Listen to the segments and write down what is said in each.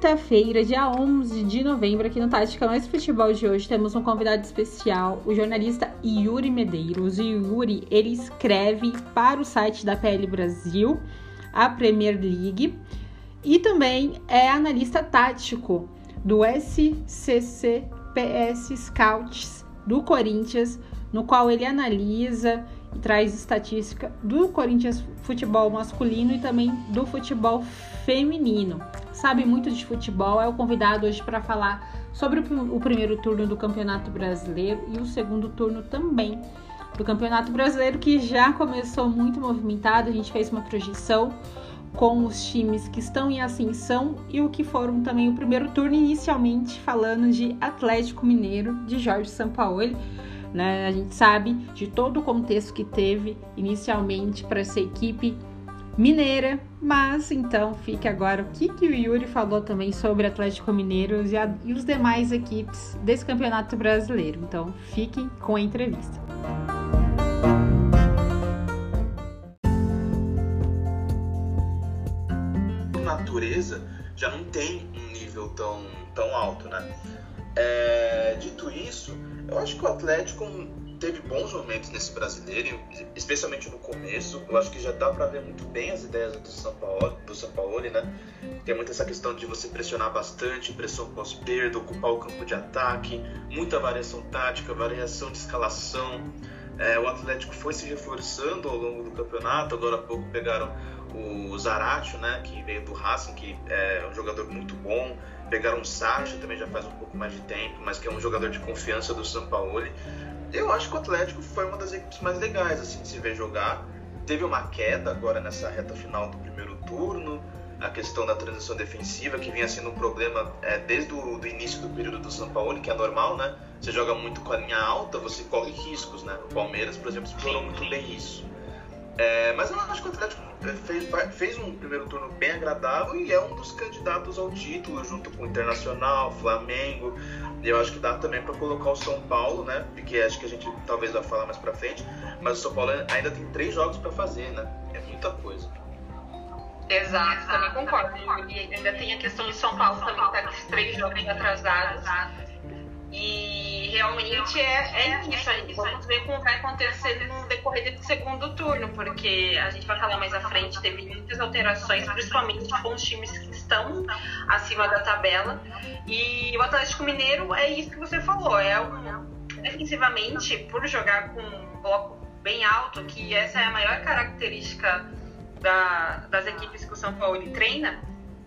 quarta-feira, dia 11 de novembro, aqui no Tática Mais Futebol de hoje, temos um convidado especial, o jornalista Yuri Medeiros. Yuri, ele escreve para o site da PL Brasil, a Premier League, e também é analista tático do SCCPS Scouts do Corinthians, no qual ele analisa e traz estatística do Corinthians futebol masculino e também do futebol feminino. Sabe muito de futebol, é o convidado hoje para falar sobre o primeiro turno do Campeonato Brasileiro e o segundo turno também do Campeonato Brasileiro, que já começou muito movimentado. A gente fez uma projeção com os times que estão em ascensão e o que foram também o primeiro turno, inicialmente falando de Atlético Mineiro, de Jorge Sampaoli né? A gente sabe de todo o contexto que teve inicialmente para essa equipe mineira, mas então fique agora o que, que o Yuri falou também sobre Atlético Mineiro e, a, e os demais equipes desse campeonato brasileiro. Então fiquem com a entrevista. Natureza já não tem um nível tão, tão alto, né? É, dito isso, eu acho que o Atlético teve bons momentos nesse brasileiro, especialmente no começo. Eu acho que já dá para ver muito bem as ideias do São Paulo, do São Paulo, né? Tem muito essa questão de você pressionar bastante, pressão pós-perda, ocupar o campo de ataque, muita variação tática, variação de escalação. É, o Atlético foi se reforçando ao longo do campeonato. Agora há pouco pegaram o Zaratio, né, que veio do Racing, que é um jogador muito bom. Pegaram o Sacha, também já faz um pouco mais de tempo, mas que é um jogador de confiança do Sampaoli. Eu acho que o Atlético foi uma das equipes mais legais assim, de se ver jogar. Teve uma queda agora nessa reta final do primeiro turno. A questão da transição defensiva, que vinha sendo um problema é, desde o início do período do São Paulo, que é normal, né? Você joga muito com a linha alta, você corre riscos, né? O Palmeiras, por exemplo, explorou muito bem isso. É, mas eu acho que o Atlético fez, fez um primeiro turno bem agradável e é um dos candidatos ao título, junto com o Internacional, Flamengo. E eu acho que dá também para colocar o São Paulo, né? Porque acho que a gente talvez vai falar mais para frente. Mas o São Paulo ainda tem três jogos para fazer, né? É muita coisa. Exato, também concordo. E ainda tem a questão de São Paulo também, que tá com três jogos atrasados. E realmente é, é isso aí. Vamos ver como vai acontecer no decorrer do segundo turno, porque a gente vai falar mais à frente, teve muitas alterações, principalmente com os times que estão acima da tabela. E o Atlético Mineiro é isso que você falou, é um, defensivamente, por jogar com um bloco bem alto, que essa é a maior característica da, das equipes que o São Paulo treina,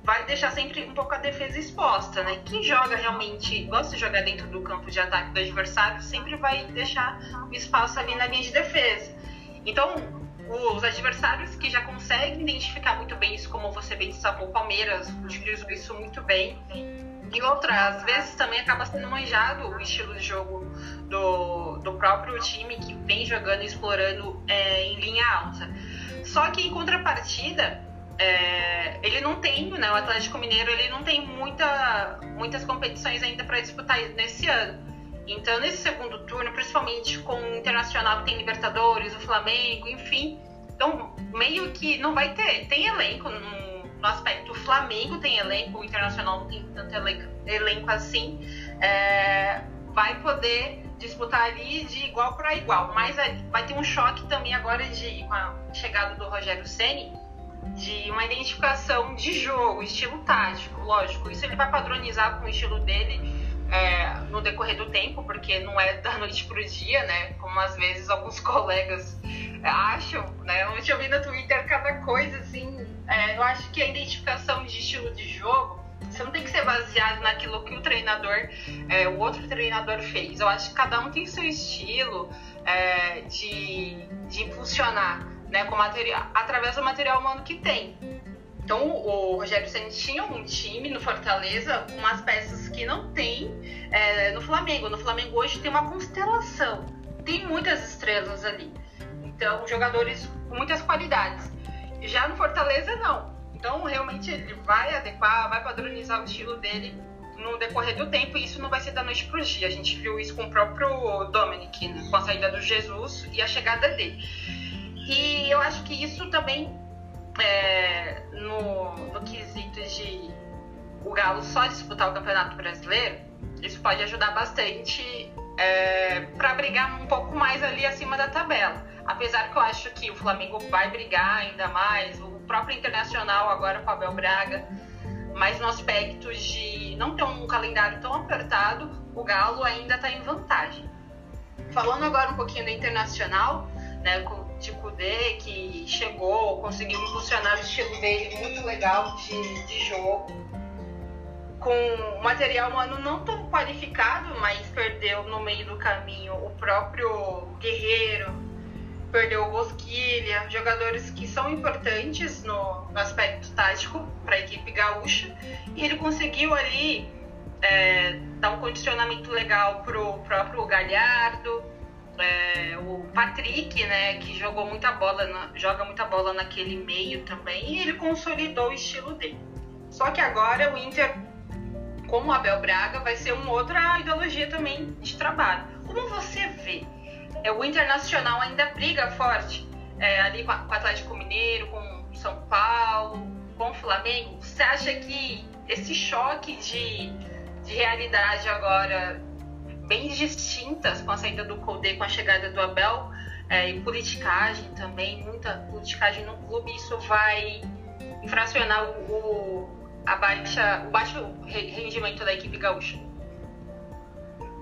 vai deixar sempre um pouco a defesa exposta, né? Quem joga realmente, gosta de jogar dentro do campo de ataque do adversário, sempre vai deixar o espaço ali na linha de defesa. Então, os adversários que já conseguem identificar muito bem isso, como você bem destacou, Palmeiras utilizou isso muito bem. E outra, às vezes também acaba sendo manjado o estilo de jogo do, do próprio time que vem jogando e explorando é, em linha alta. Só que em contrapartida, é, ele não tem, né, o Atlético Mineiro ele não tem muita, muitas competições ainda para disputar nesse ano. Então, nesse segundo turno, principalmente com o Internacional que tem Libertadores, o Flamengo, enfim, então meio que não vai ter. Tem elenco no, no aspecto o Flamengo tem elenco, o Internacional não tem tanto elenco, elenco assim. É, vai poder disputar ali de igual para igual, mas vai ter um choque também agora de com a chegada do Rogério Ceni de uma identificação de jogo, estilo tático, lógico. Isso ele vai padronizar com o estilo dele é, no decorrer do tempo, porque não é da noite pro dia, né? Como às vezes alguns colegas acham, né? Eu já vi no Twitter cada coisa assim. É, eu acho que a identificação de estilo de jogo você não tem que ser baseado naquilo que o treinador, é, o outro treinador fez. Eu acho que cada um tem seu estilo é, de, de impulsionar né, com material, através do material humano que tem. Então, o Rogério Senna tinha um time no Fortaleza, umas peças que não tem é, no Flamengo. No Flamengo hoje tem uma constelação, tem muitas estrelas ali. Então, jogadores com muitas qualidades. Já no Fortaleza, não. Então, realmente, ele vai adequar, vai padronizar o estilo dele no decorrer do tempo e isso não vai ser da noite para o dia. A gente viu isso com o próprio Dominic, né, com a saída do Jesus e a chegada dele. E eu acho que isso também, é, no, no quesito de, o Galo só disputar o Campeonato Brasileiro, isso pode ajudar bastante é, para brigar um pouco mais ali acima da tabela. Apesar que eu acho que o Flamengo vai brigar ainda mais, o próprio Internacional agora com o Abel Braga, mas no aspecto de não ter um calendário tão apertado, o Galo ainda está em vantagem. Falando agora um pouquinho do Internacional, né, de Kudê, que chegou, conseguiu impulsionar o estilo dele muito legal de, de jogo, com material humano não tão qualificado, mas perdeu no meio do caminho o próprio Guerreiro, perdeu o Bosquilha, jogadores que são importantes no, no aspecto tático para a equipe gaúcha, e ele conseguiu ali é, dar um condicionamento legal pro próprio Galhardo, é, o Patrick, né, que jogou muita bola, na, joga muita bola naquele meio também, e ele consolidou o estilo dele. Só que agora o Inter, como o Abel Braga, vai ser uma outra ideologia também de trabalho. Como você vê? É, o Internacional ainda briga forte é, ali com, a, com o Atlético Mineiro, com São Paulo, com o Flamengo. Você acha que esse choque de, de realidade agora bem distintas com a saída do Colde, com a chegada do Abel, é, e politicagem também, muita politicagem no clube, isso vai infracionar o, o, a baixa, o baixo rendimento da equipe gaúcha.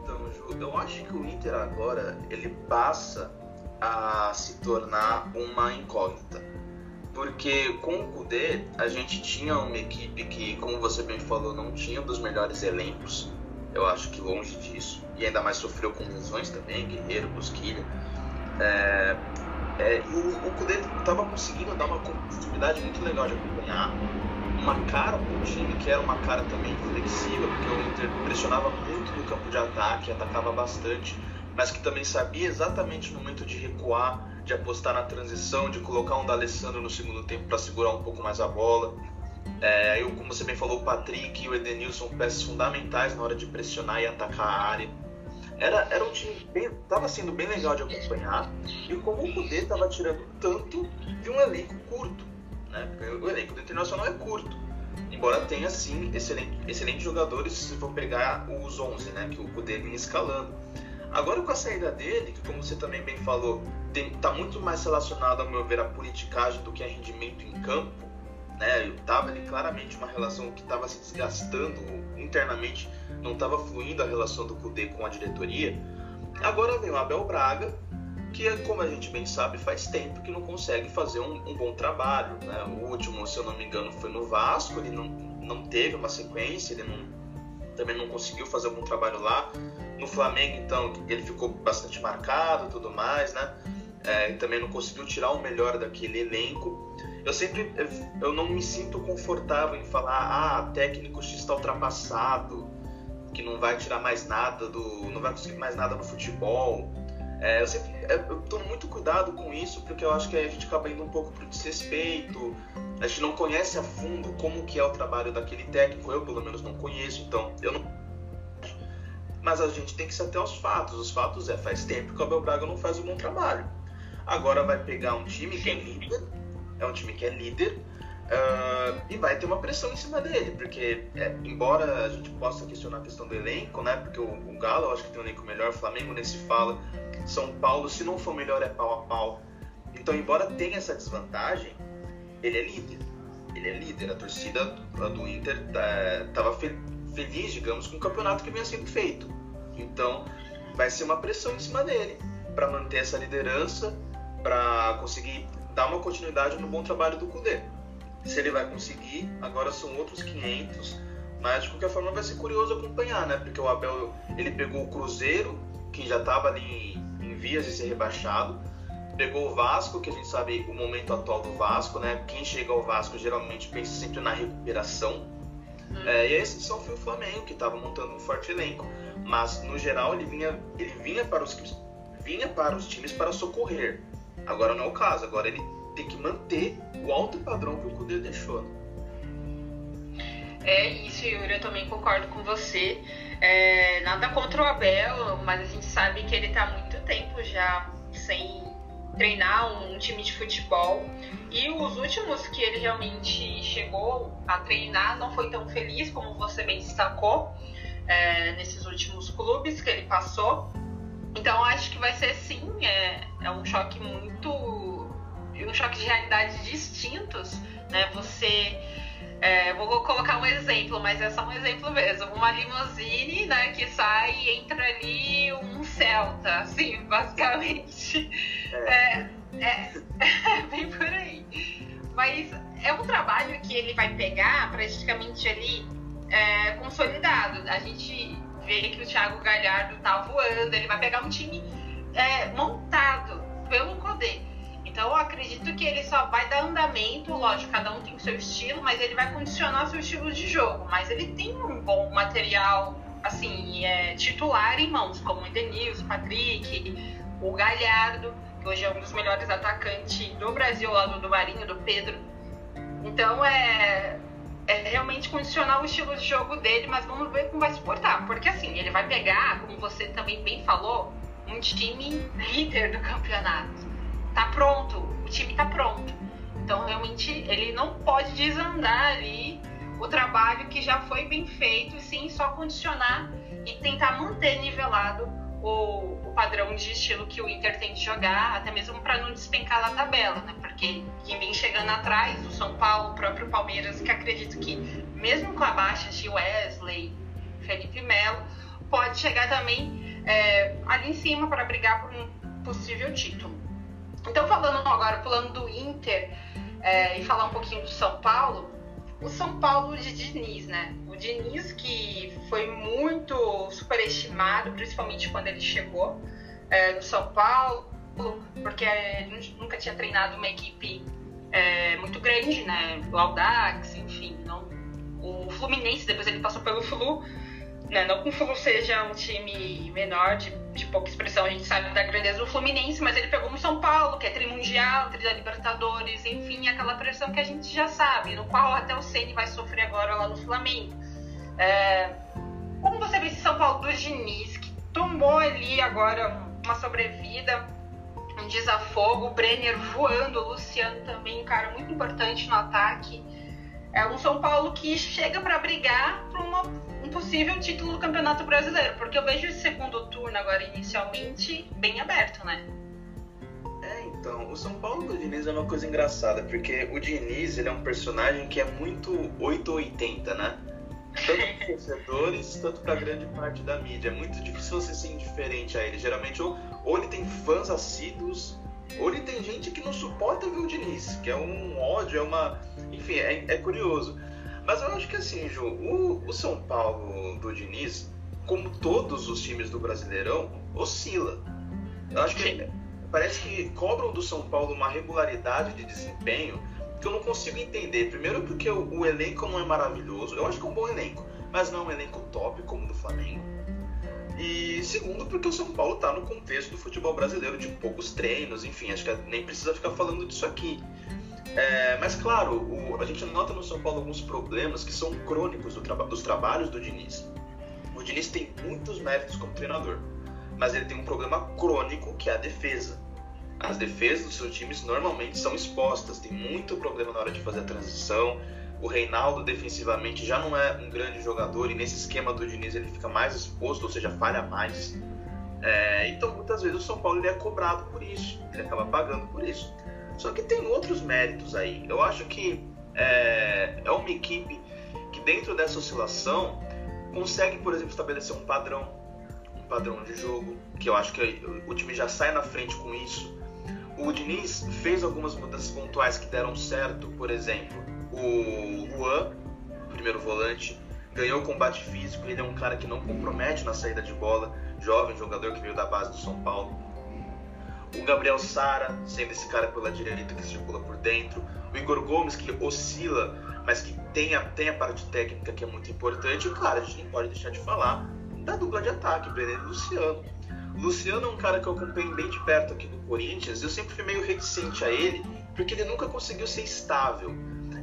Então, Ju, eu acho que o Inter agora ele passa a se tornar uma incógnita. Porque com o Kudê a gente tinha uma equipe que, como você bem falou, não tinha um dos melhores elencos. Eu acho que longe disso e ainda mais sofreu com lesões também, Guerreiro, Busquilha. É, é, e o, o Kudê estava conseguindo dar uma competitividade muito legal de acompanhar, uma cara para o time que era uma cara também flexível, porque o Inter pressionava muito no campo de ataque, atacava bastante, mas que também sabia exatamente no momento de recuar, de apostar na transição, de colocar um D'Alessandro no segundo tempo para segurar um pouco mais a bola. É, eu, como você bem falou, o Patrick e o Edenilson peças fundamentais na hora de pressionar e atacar a área era, era um time bem. estava sendo bem legal de acompanhar. E como o Kudê estava tirando tanto de um elenco curto. Né? Porque o elenco do Internacional é curto. Embora tenha, sim, excelente, excelentes jogadores se for pegar os 11, né? Que o Kudê vinha escalando. Agora com a saída dele, que como você também bem falou, está muito mais relacionado, ao meu ver, à politicagem do que a rendimento em campo. Né? Estava ali claramente uma relação que estava se desgastando internamente não estava fluindo a relação do Cudê com a diretoria. Agora vem o Abel Braga, que, como a gente bem sabe, faz tempo que não consegue fazer um, um bom trabalho. Né? O último, se eu não me engano, foi no Vasco, ele não, não teve uma sequência, ele não, também não conseguiu fazer um bom trabalho lá. No Flamengo, então, ele ficou bastante marcado tudo mais, né? É, também não conseguiu tirar o melhor daquele elenco. Eu sempre eu não me sinto confortável em falar, ah, técnico X está ultrapassado, que não vai tirar mais nada do. não vai conseguir mais nada no futebol. É, eu sempre é, eu tomo muito cuidado com isso, porque eu acho que a gente acaba indo um pouco pro desrespeito. A gente não conhece a fundo como que é o trabalho daquele técnico, eu pelo menos não conheço, então eu não. Mas a gente tem que ser até aos fatos. Os fatos é, faz tempo que o Abel Braga não faz um bom trabalho. Agora vai pegar um time que é líder, é um time que é líder, Uh, e vai ter uma pressão em cima dele, porque é, embora a gente possa questionar a questão do elenco, né? Porque o, o Galo eu acho que tem um elenco melhor, o Flamengo nem se fala, São Paulo, se não for melhor, é pau a pau. Então, embora tenha essa desvantagem, ele é líder. Ele é líder. A torcida do Inter estava fe feliz, digamos, com o campeonato que vinha sendo feito. Então, vai ser uma pressão em cima dele para manter essa liderança, para conseguir dar uma continuidade no bom trabalho do Cudê. Se ele vai conseguir, agora são outros 500. Mas de qualquer forma vai ser curioso acompanhar, né? Porque o Abel ele pegou o Cruzeiro, que já estava ali em, vias de ser rebaixado, pegou o Vasco, que a gente sabe o momento atual do Vasco, né? Quem chega ao Vasco geralmente pensa sempre na recuperação. Hum. É, e a exceção foi o Flamengo, que estava montando um forte elenco. Mas no geral ele vinha, ele vinha para os vinha para os times para socorrer. Agora não é o caso. Agora ele tem que manter o alto padrão que o Cudê deixou. É isso, Yuri, eu também concordo com você. É, nada contra o Abel, mas a gente sabe que ele está há muito tempo já sem treinar um time de futebol. E os últimos que ele realmente chegou a treinar não foi tão feliz, como você bem destacou, é, nesses últimos clubes que ele passou. Então acho que vai ser sim, é, é um choque muito. um choque de realidades distintos, né? Você é, vou colocar um exemplo, mas é só um exemplo mesmo. Uma limusine, né, que sai e entra ali um Celta, assim, basicamente. É, é, é bem por aí. Mas é um trabalho que ele vai pegar praticamente ali é, consolidado. A gente vê que o Thiago Galhardo tá voando, ele vai pegar um time é, montado pelo Codê. Então eu acredito que ele só vai dar andamento, lógico, cada um tem o seu estilo, mas ele vai condicionar seu estilo de jogo. Mas ele tem um bom material, assim, é, titular em mãos, como o Edenilson, o Patrick, o Galhardo, que hoje é um dos melhores atacantes do Brasil, lado do Marinho, do Pedro. Então é, é realmente condicionar o estilo de jogo dele, mas vamos ver como vai se portar. Porque assim, ele vai pegar, como você também bem falou, um time líder do campeonato tá pronto, o time tá pronto. Então, realmente, ele não pode desandar ali o trabalho que já foi bem feito, sim só condicionar e tentar manter nivelado o, o padrão de estilo que o Inter tem de jogar, até mesmo para não despencar na tabela, né? Porque quem vem chegando atrás, o São Paulo, o próprio Palmeiras, que acredito que, mesmo com a baixa de Wesley, Felipe Melo, pode chegar também é, ali em cima para brigar por um possível título. Então, falando agora, pulando do Inter é, e falar um pouquinho do São Paulo, o São Paulo de Diniz, né? O Diniz que foi muito superestimado, principalmente quando ele chegou é, no São Paulo, porque ele nunca tinha treinado uma equipe é, muito grande, né? O Audax, enfim, não. O Fluminense, depois ele passou pelo Flu, né? Não que o Flu seja um time menor, de, de, pouca expressão, a gente sabe da grandeza do Fluminense, mas ele pegou no São Paulo, que é trimundial, tri da Libertadores, enfim, aquela pressão que a gente já sabe, no qual até o Ceni vai sofrer agora lá no Flamengo. É, como você vê esse São Paulo do Diniz, que tomou ali agora uma sobrevida, um desafogo, o Brenner voando, o Luciano também, um cara muito importante no ataque. É um São Paulo que chega para brigar por uma possível título do Campeonato Brasileiro, porque eu vejo esse segundo turno agora inicialmente bem aberto, né? É, então, o São Paulo do Diniz é uma coisa engraçada, porque o Diniz ele é um personagem que é muito 880, né? Tanto para torcedores, tanto para grande parte da mídia. É muito difícil você ser indiferente a ele. Geralmente, ou, ou ele tem fãs assíduos, ele tem gente que não suporta ver o Diniz, que é um ódio, é uma. Enfim, é, é curioso. Mas eu acho que assim, Ju, o, o São Paulo do Diniz, como todos os times do Brasileirão, oscila. Eu acho que parece que cobram do São Paulo uma regularidade de desempenho que eu não consigo entender. Primeiro porque o, o elenco não é maravilhoso, eu acho que é um bom elenco, mas não é um elenco top como o do Flamengo. E segundo, porque o São Paulo está no contexto do futebol brasileiro, de poucos treinos, enfim, acho que nem precisa ficar falando disso aqui. É, mas claro, o, a gente nota no São Paulo alguns problemas que são crônicos do traba dos trabalhos do Diniz. O Diniz tem muitos méritos como treinador, mas ele tem um problema crônico que é a defesa. As defesas dos seus times normalmente são expostas, tem muito problema na hora de fazer a transição. O Reinaldo defensivamente já não é um grande jogador e nesse esquema do Diniz ele fica mais exposto, ou seja, falha mais. É, então muitas vezes o São Paulo ele é cobrado por isso, ele acaba pagando por isso. Só que tem outros méritos aí. Eu acho que é, é uma equipe que dentro dessa oscilação consegue, por exemplo, estabelecer um padrão, um padrão de jogo, que eu acho que o time já sai na frente com isso. O Diniz fez algumas mudanças pontuais que deram certo, por exemplo, o Juan, primeiro volante, ganhou combate físico, ele é um cara que não compromete na saída de bola, jovem jogador que veio da base do São Paulo. O Gabriel Sara, sendo esse cara pela direita que circula por dentro, o Igor Gomes, que oscila, mas que tem a, tem a parte técnica que é muito importante, e claro, a gente nem pode deixar de falar da dupla de ataque, Brenner e Luciano. Luciano é um cara que eu acompanho bem de perto aqui do Corinthians, eu sempre fui meio reticente a ele, porque ele nunca conseguiu ser estável.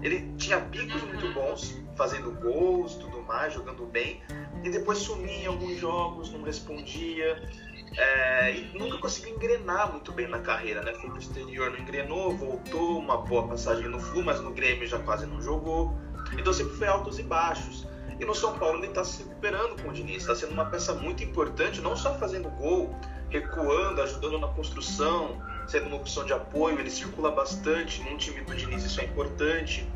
Ele tinha picos muito bons, fazendo gols, tudo mais, jogando bem, e depois sumia em alguns jogos, não respondia. É, e nunca conseguiu engrenar muito bem na carreira, né? Foi pro exterior, não engrenou, voltou, uma boa passagem no Flu, mas no Grêmio já quase não jogou. Então sempre foi altos e baixos. E no São Paulo ele está se recuperando com o Diniz, está sendo uma peça muito importante, não só fazendo gol, recuando, ajudando na construção, sendo uma opção de apoio, ele circula bastante, num time do Diniz isso é importante.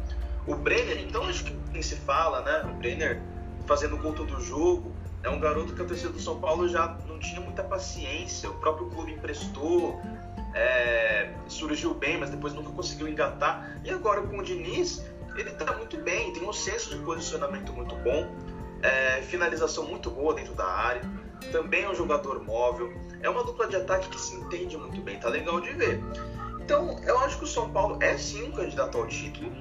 O Brenner, então acho que nem se fala, né? O Brenner fazendo gol todo jogo, é um garoto que a torcida do São Paulo já não tinha muita paciência, o próprio clube emprestou, é, surgiu bem, mas depois nunca conseguiu engatar. E agora com o Diniz, ele está muito bem, tem um senso de posicionamento muito bom, é, finalização muito boa dentro da área, também é um jogador móvel, é uma dupla de ataque que se entende muito bem, tá legal de ver. Então, eu acho que o São Paulo é sim um candidato ao título,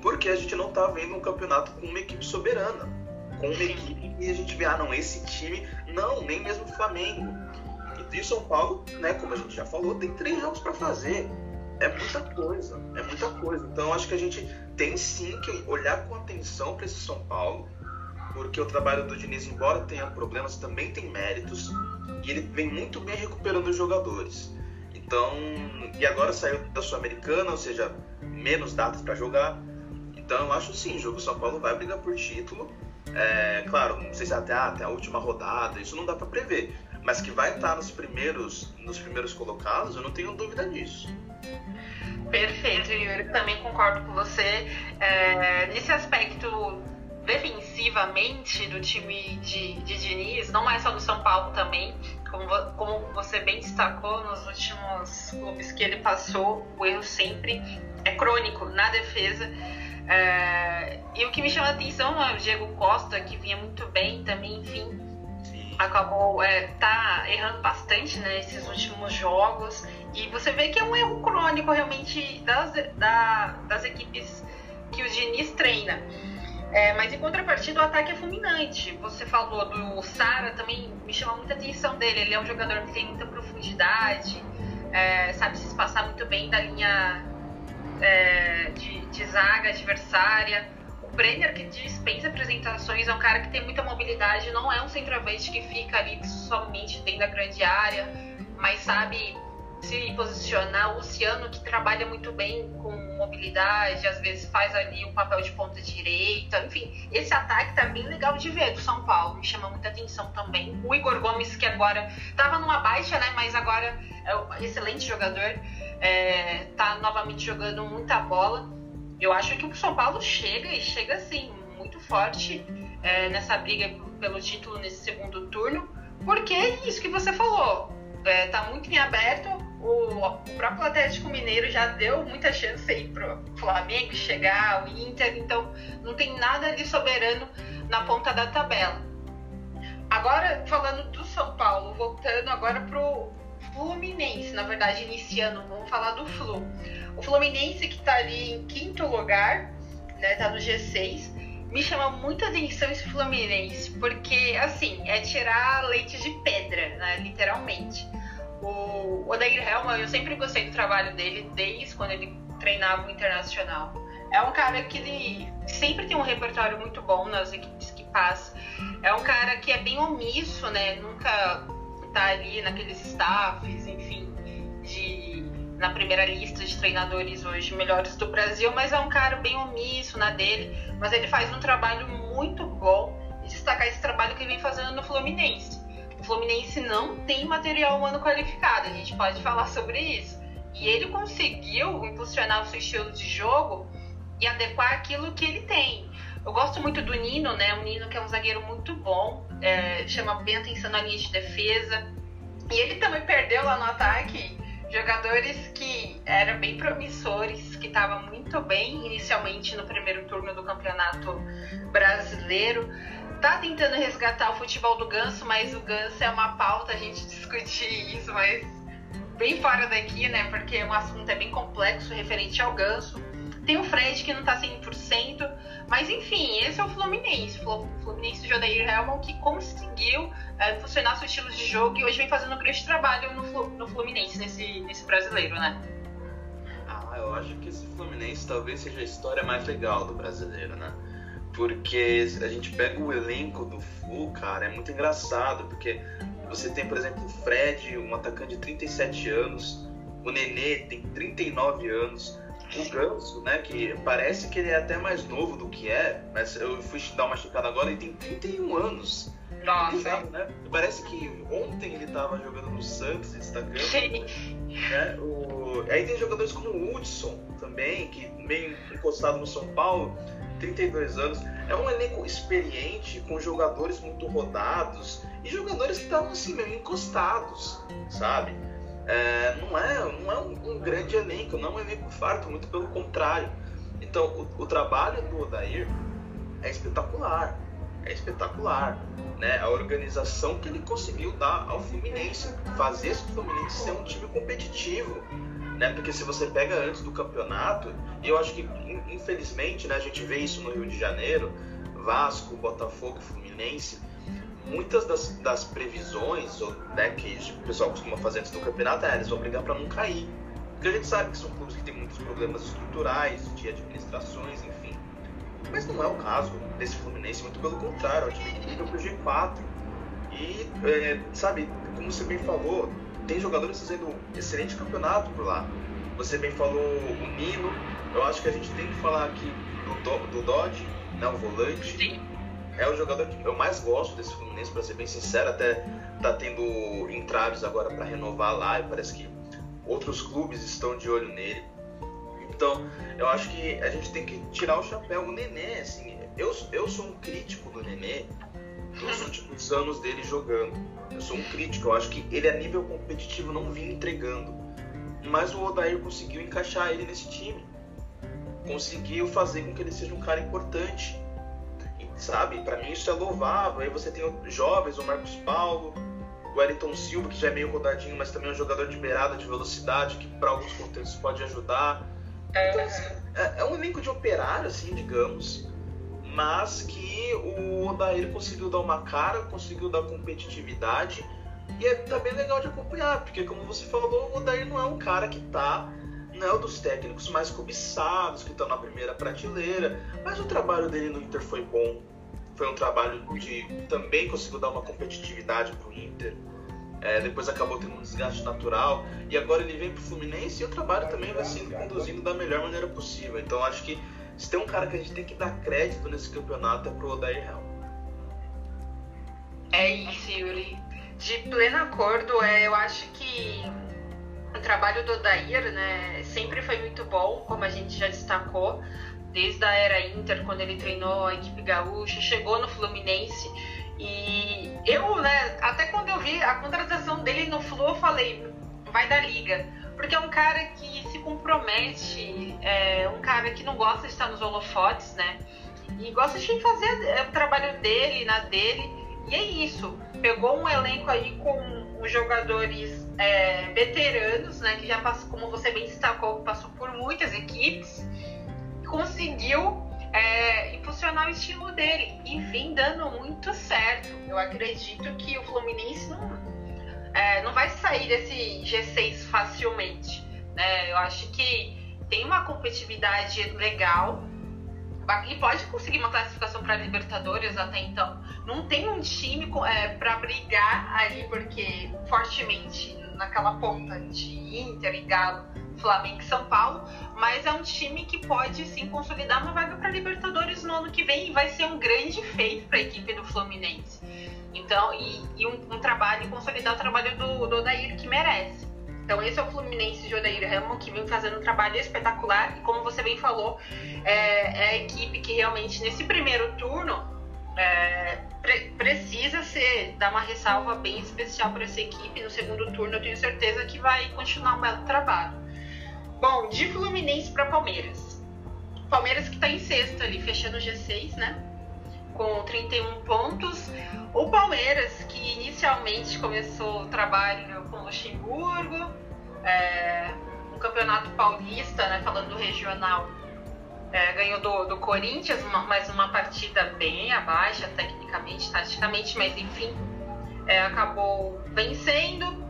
porque a gente não está vendo um campeonato com uma equipe soberana, com uma equipe e a gente vê, ah, não, esse time, não, nem mesmo o Flamengo. E o São Paulo, né, como a gente já falou, tem três jogos para fazer é muita coisa, é muita coisa. Então acho que a gente tem sim que olhar com atenção para esse São Paulo, porque o trabalho do Diniz, embora tenha problemas, também tem méritos e ele vem muito bem recuperando os jogadores. Então, e agora saiu da Sul-Americana, ou seja, menos datas para jogar. Então eu acho sim, o jogo São Paulo vai brigar por título. É, claro, não sei se até, até a última rodada, isso não dá para prever, mas que vai estar nos primeiros, nos primeiros colocados, eu não tenho dúvida disso. Perfeito, Yuri. Também concordo com você. É, nesse aspecto defensivamente do time de, de Diniz, não é só do São Paulo também, como, como você bem destacou nos últimos clubes que ele passou, o erro sempre é crônico na defesa. É, e o que me chama a atenção é o Diego Costa, que vinha muito bem também, enfim, acabou é, tá errando bastante né, nesses últimos jogos. E você vê que é um erro crônico realmente das, da, das equipes que o Diniz treina. É, mas em contrapartida, o ataque é fulminante. Você falou do Sara, também me chama muita atenção dele. Ele é um jogador que tem muita profundidade, é, sabe se espaçar muito bem da linha é, de, de zaga adversária. O Brenner, que dispensa apresentações, é um cara que tem muita mobilidade, não é um centroavante que fica ali somente dentro da grande área, mas sabe se posicionar. O Luciano, que trabalha muito bem com mobilidade, às vezes faz ali um papel de ponta direita. Enfim, esse ataque tá bem legal de ver do São Paulo, me chama muita atenção também. O Igor Gomes, que agora tava numa baixa, né? Mas agora é um excelente jogador, é, tá novamente jogando muita bola. Eu acho que o São Paulo chega e chega assim, muito forte é, nessa briga pelo título nesse segundo turno, porque é isso que você falou. É, tá muito em aberto, o, próprio Atlético Mineiro já deu muita chance aí pro Flamengo chegar, o Inter, então não tem nada de soberano na ponta da tabela. Agora, falando do São Paulo, voltando agora pro Fluminense, na verdade, iniciando, vamos falar do Flu. O Fluminense que tá ali em quinto lugar, né, tá no G6, me chama muita atenção esse Fluminense, porque, assim, é tirar leite de pedra, né, literalmente. O Odair Helman, eu sempre gostei do trabalho dele desde quando ele treinava o Internacional. É um cara que ele sempre tem um repertório muito bom nas equipes que passa. É um cara que é bem omisso, né? Nunca tá ali naqueles staffs, enfim, de na primeira lista de treinadores hoje melhores do Brasil, mas é um cara bem omisso na dele, mas ele faz um trabalho muito bom e destacar esse trabalho que ele vem fazendo no Fluminense. O Fluminense não tem material humano qualificado, a gente pode falar sobre isso. E ele conseguiu impulsionar o seu estilo de jogo e adequar aquilo que ele tem. Eu gosto muito do Nino, né? O Nino que é um zagueiro muito bom, é, chama bem atenção na linha de defesa. E ele também perdeu lá no ataque jogadores que eram bem promissores, que estavam muito bem inicialmente no primeiro turno do Campeonato Brasileiro tá tentando resgatar o futebol do Ganso, mas o Ganso é uma pauta a gente discutir isso, mas bem fora daqui, né? Porque o assunto é bem complexo referente ao Ganso. Tem o Fred que não tá 100%, mas enfim, esse é o Fluminense. O Fluminense do Jodair Helman que conseguiu é, funcionar seu estilo de jogo e hoje vem fazendo um grande trabalho no, no Fluminense, nesse, nesse brasileiro, né? Ah, eu acho que esse Fluminense talvez seja a história mais legal do brasileiro, né? Porque a gente pega o elenco do Flu, cara, é muito engraçado, porque você tem, por exemplo, o Fred, um atacante de 37 anos, o Nenê tem 39 anos, o Ganso, né, que parece que ele é até mais novo do que é, mas eu fui dar uma checada agora e tem 31 anos. Nossa. né? Parece que ontem ele estava jogando no Santos, destacando. Sim. Né? O... Aí tem jogadores como o Hudson também, que meio encostado no São Paulo, 32 anos. É um elenco experiente, com jogadores muito rodados e jogadores que estavam assim meio encostados, sabe? É, não é, não é um, um, grande elenco, não é um elenco farto, muito pelo contrário. Então, o, o trabalho do Odair é espetacular, é espetacular. Né? A organização que ele conseguiu dar ao Fluminense, fazer esse Fluminense ser um time competitivo. Né? Porque se você pega antes do campeonato, e eu acho que infelizmente né, a gente vê isso no Rio de Janeiro, Vasco, Botafogo, Fluminense, muitas das, das previsões né, que o pessoal costuma fazer antes do campeonato é eles vão brigar para não cair. Porque a gente sabe que são clubes que têm muitos problemas estruturais, de administrações, enfim. Mas não é o caso desse Fluminense, muito pelo contrário, é um time que briga pro G4. E, é, sabe, como você bem falou, tem jogadores fazendo excelente campeonato por lá. Você bem falou o Nino, eu acho que a gente tem que falar aqui do, do Dodge, né, o volante. Sim é o jogador que eu mais gosto desse Fluminense, para ser bem sincero. Até tá tendo entraves agora para renovar lá e parece que outros clubes estão de olho nele. Então, eu acho que a gente tem que tirar o chapéu. O Nenê, assim, eu, eu sou um crítico do Nenê nos últimos anos dele jogando. Eu sou um crítico, eu acho que ele a nível competitivo não vinha entregando. Mas o Odair conseguiu encaixar ele nesse time. Conseguiu fazer com que ele seja um cara importante sabe? Para mim isso é louvável. Aí você tem jovens, o Marcos Paulo, o Wellington Silva, que já é meio rodadinho, mas também é um jogador de beirada, de velocidade, que para alguns contextos pode ajudar. Então, assim, é, é um elenco de operário, assim, digamos, mas que o Odair conseguiu dar uma cara, conseguiu dar competitividade, e é, tá bem legal de acompanhar, porque como você falou, o Odair não é um cara que tá não é um dos técnicos mais cobiçados, que estão na primeira prateleira, mas o trabalho dele no Inter foi bom. Foi um trabalho de também conseguiu dar uma competitividade para o Inter. É, depois acabou tendo um desgaste natural e agora ele vem para o Fluminense e o trabalho também vai sendo conduzido da melhor maneira possível. Então acho que se tem um cara que a gente tem que dar crédito nesse campeonato é pro Odair Helm. É isso, Yuri. De pleno acordo, é, eu acho que o trabalho do Odair né, sempre foi muito bom, como a gente já destacou desde a era Inter, quando ele treinou a equipe gaúcha, chegou no Fluminense. E eu, né, até quando eu vi a contratação dele no Flu, eu falei, vai da liga. Porque é um cara que se compromete, é um cara que não gosta de estar nos holofotes, né? E gosta de fazer é, o trabalho dele, na dele. E é isso. Pegou um elenco aí com os jogadores é, veteranos, né? Que já passou, como você bem destacou, passou por muitas equipes conseguiu é, impulsionar o estilo dele e vem dando muito certo. Eu acredito que o Fluminense não, é, não vai sair desse G6 facilmente. Né? Eu acho que tem uma competitividade legal e pode conseguir uma classificação para Libertadores até então. Não tem um time é, para brigar ali, porque fortemente naquela ponta de Inter e Galo Flamengo e São Paulo, mas é um time que pode sim consolidar uma vaga para Libertadores no ano que vem e vai ser um grande feito para a equipe do Fluminense. Então, e, e um, um, trabalho, consolidar o trabalho do, do Odair que merece. Então, esse é o Fluminense de Odair Ramo, que vem fazendo um trabalho espetacular. E como você bem falou, é, é a equipe que realmente, nesse primeiro turno, é, pre precisa ser, dar uma ressalva bem especial para essa equipe. No segundo turno, eu tenho certeza que vai continuar um belo trabalho. Bom, de Fluminense para Palmeiras. Palmeiras que está em sexto ali, fechando o G6, né? Com 31 pontos. O Palmeiras, inicialmente começou o trabalho com Luxemburgo, é, no Campeonato Paulista, né? Falando do regional, é, ganhou do, do Corinthians, uma, mas uma partida bem abaixo, tecnicamente, taticamente, mas enfim, é, acabou vencendo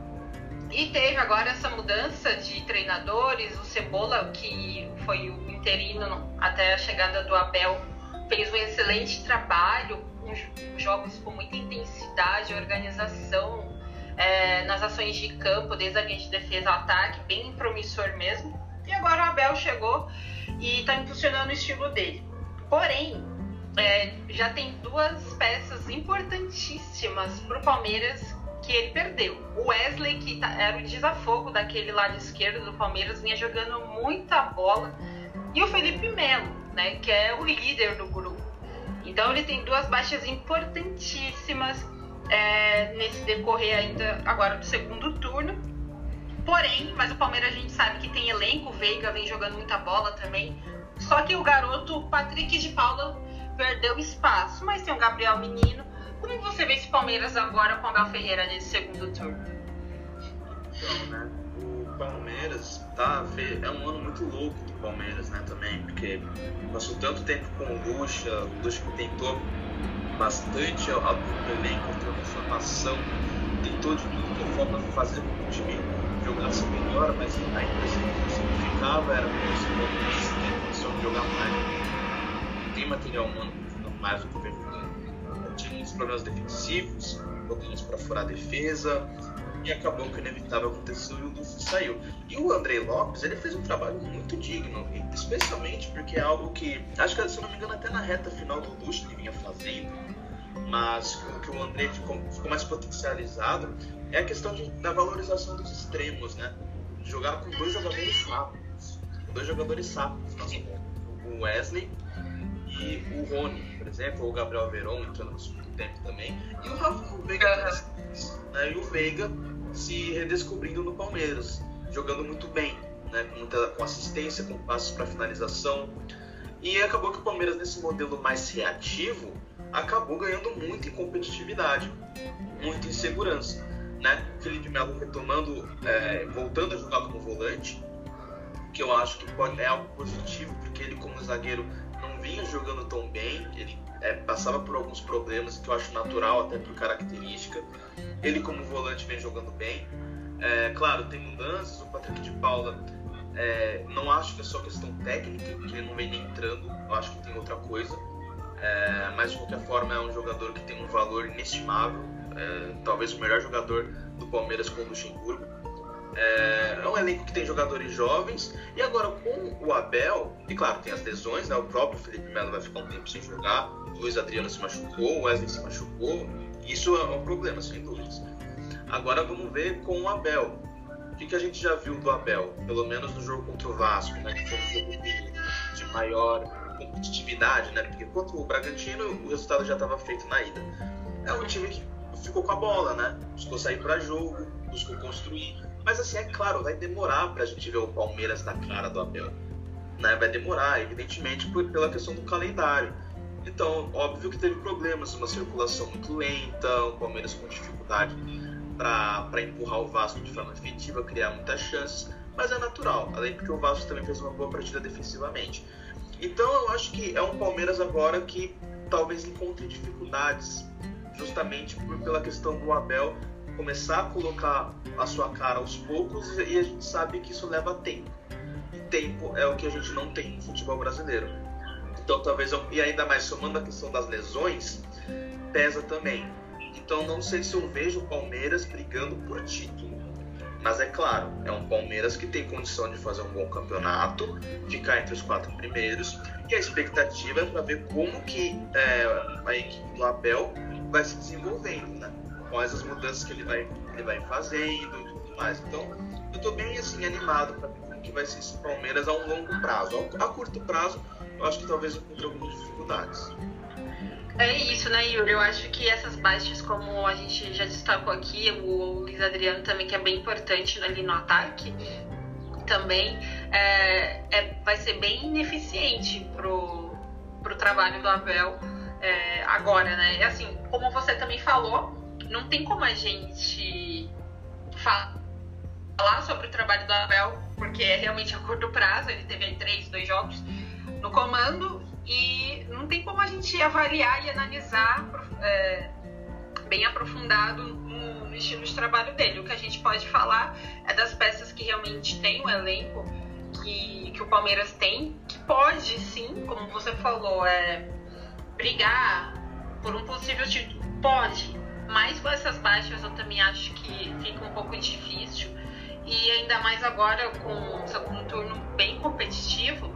e teve agora essa mudança de treinadores, o Cebola, que foi o interino até a chegada do Abel, fez um excelente trabalho, com jogos com muita intensidade, organização, é, nas ações de campo, desde a linha de defesa ao ataque, bem promissor mesmo. E agora o Abel chegou e está impulsionando o estilo dele. Porém, é, já tem duas peças importantíssimas para o Palmeiras que ele perdeu. O Wesley, que tá, era o desafogo daquele lado esquerdo do Palmeiras, vinha jogando muita bola. E o Felipe Melo, né, que é o líder do grupo. Então ele tem duas baixas importantíssimas é, nesse decorrer ainda agora do segundo turno. Porém, mas o Palmeiras a gente sabe que tem elenco, o Veiga vem jogando muita bola também. Só que o garoto Patrick de Paula perdeu espaço, mas tem o Gabriel Menino. Como você vê esse Palmeiras agora com o Abel Ferreira nesse segundo turno? Então, né? O Palmeiras tá, é um ano muito louco do Palmeiras, né, também, porque passou tanto tempo com o Lucha, o Lucha tentou bastante ao, ao elenco, a transformação, tentou de tudo que forma fazer com o time jogasse melhor, mas a impressão que significava era que esse Palmeiras tem condição de jogar mais. Tem material humano mais do que o muitos problemas defensivos, problemas para furar a defesa, e acabou que o inevitável aconteceu e o Luffy saiu. E o Andrei Lopes, ele fez um trabalho muito digno, especialmente porque é algo que, acho que se não me engano, até na reta final do Luxo ele vinha fazendo, mas o que o Andrei ficou, ficou mais potencializado é a questão de, da valorização dos extremos, né? Jogar com dois jogadores rápidos, dois jogadores rápidos, o Wesley o Rony, por exemplo, ou o Gabriel Veron entrando no segundo tempo também, e o Rafa Veiga, né? e o Veiga se redescobrindo no Palmeiras, jogando muito bem, né? com, muita, com assistência, com passos para finalização. E acabou que o Palmeiras, nesse modelo mais reativo, acabou ganhando muito em competitividade, muito em segurança. Né? Felipe Melo retomando, é, voltando a jogar como volante, que eu acho que pode, é algo positivo, porque ele, como zagueiro, não vinha jogando tão bem, ele é, passava por alguns problemas que eu acho natural, até por característica. Ele, como volante, vem jogando bem. É, claro, tem mudanças. O Patrick de Paula, é, não acho que é só questão técnica, que ele não vem nem entrando. Eu acho que tem outra coisa. É, mas, de qualquer forma, é um jogador que tem um valor inestimável. É, talvez o melhor jogador do Palmeiras com o Luxemburgo. É, é, um elenco que tem jogadores jovens. E agora com o Abel, e claro, tem as lesões, né? O próprio Felipe Melo vai ficar um tempo sem jogar. O Luiz Adriano se machucou, o Wesley se machucou. Isso é um problema, sem dúvidas. Agora vamos ver com o Abel. O que, que a gente já viu do Abel? Pelo menos no jogo contra o Vasco, né? Que foi um jogo de, de maior competitividade, né? Porque contra o Bragantino o resultado já estava feito na ida. É um time que ficou com a bola, né? Buscou sair para jogo, buscou construir. Mas assim, é claro, vai demorar para a gente ver o Palmeiras na cara do Abel. Né? Vai demorar, evidentemente, por, pela questão do calendário. Então, óbvio que teve problemas, uma circulação muito lenta, o Palmeiras com dificuldade para empurrar o Vasco de forma efetiva, criar muitas chances, mas é natural, além porque o Vasco também fez uma boa partida defensivamente. Então, eu acho que é um Palmeiras agora que talvez encontre dificuldades, justamente por, pela questão do Abel começar a colocar a sua cara aos poucos e a gente sabe que isso leva tempo. E tempo é o que a gente não tem no futebol brasileiro. Então talvez eu, e ainda mais somando a questão das lesões, pesa também. Então não sei se eu vejo o Palmeiras brigando por título. Mas é claro, é um Palmeiras que tem condição de fazer um bom campeonato, ficar entre os quatro primeiros, e a expectativa é para ver como que é, a equipe do Abel vai se desenvolvendo, né? Quais as mudanças que ele vai, ele vai fazendo e tudo mais. Então, eu estou bem assim animado para ver como que vai ser esse Palmeiras a um longo prazo. A curto prazo, eu acho que talvez encontre algumas dificuldades. É isso, né, Yuri? Eu acho que essas baixas, como a gente já destacou aqui, o Luiz Adriano também, que é bem importante ali no ataque, também é, é, vai ser bem ineficiente pro, pro trabalho do Abel é, agora, né? Assim, como você também falou, não tem como a gente falar sobre o trabalho do Abel, porque é realmente a curto prazo, ele teve aí três, dois jogos no comando, e não tem como a gente avaliar e analisar é, bem aprofundado no, estilo de trabalho dele. O que a gente pode falar é das peças que realmente tem o elenco que, que o Palmeiras tem, que pode sim, como você falou, é, brigar por um possível título. Pode, Mas com essas baixas eu também acho que fica um pouco difícil. E ainda mais agora com um turno bem competitivo,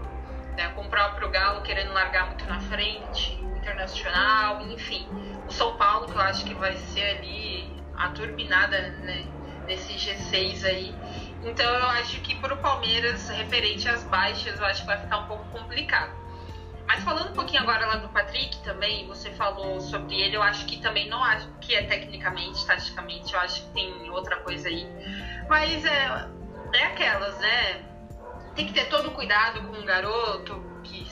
né, com o próprio Galo querendo largar muito na frente, o Internacional, enfim. O São Paulo, que eu acho que vai ser ali a turbinada né, nesse G6 aí. Então eu acho que para o Palmeiras, referente às baixas, eu acho que vai ficar um pouco complicado. Mas falando um pouquinho agora lá do Patrick também, você falou sobre ele, eu acho que também não acho que é tecnicamente, taticamente, eu acho que tem outra coisa aí. Mas é, é aquelas, né? Tem que ter todo o cuidado com um garoto que,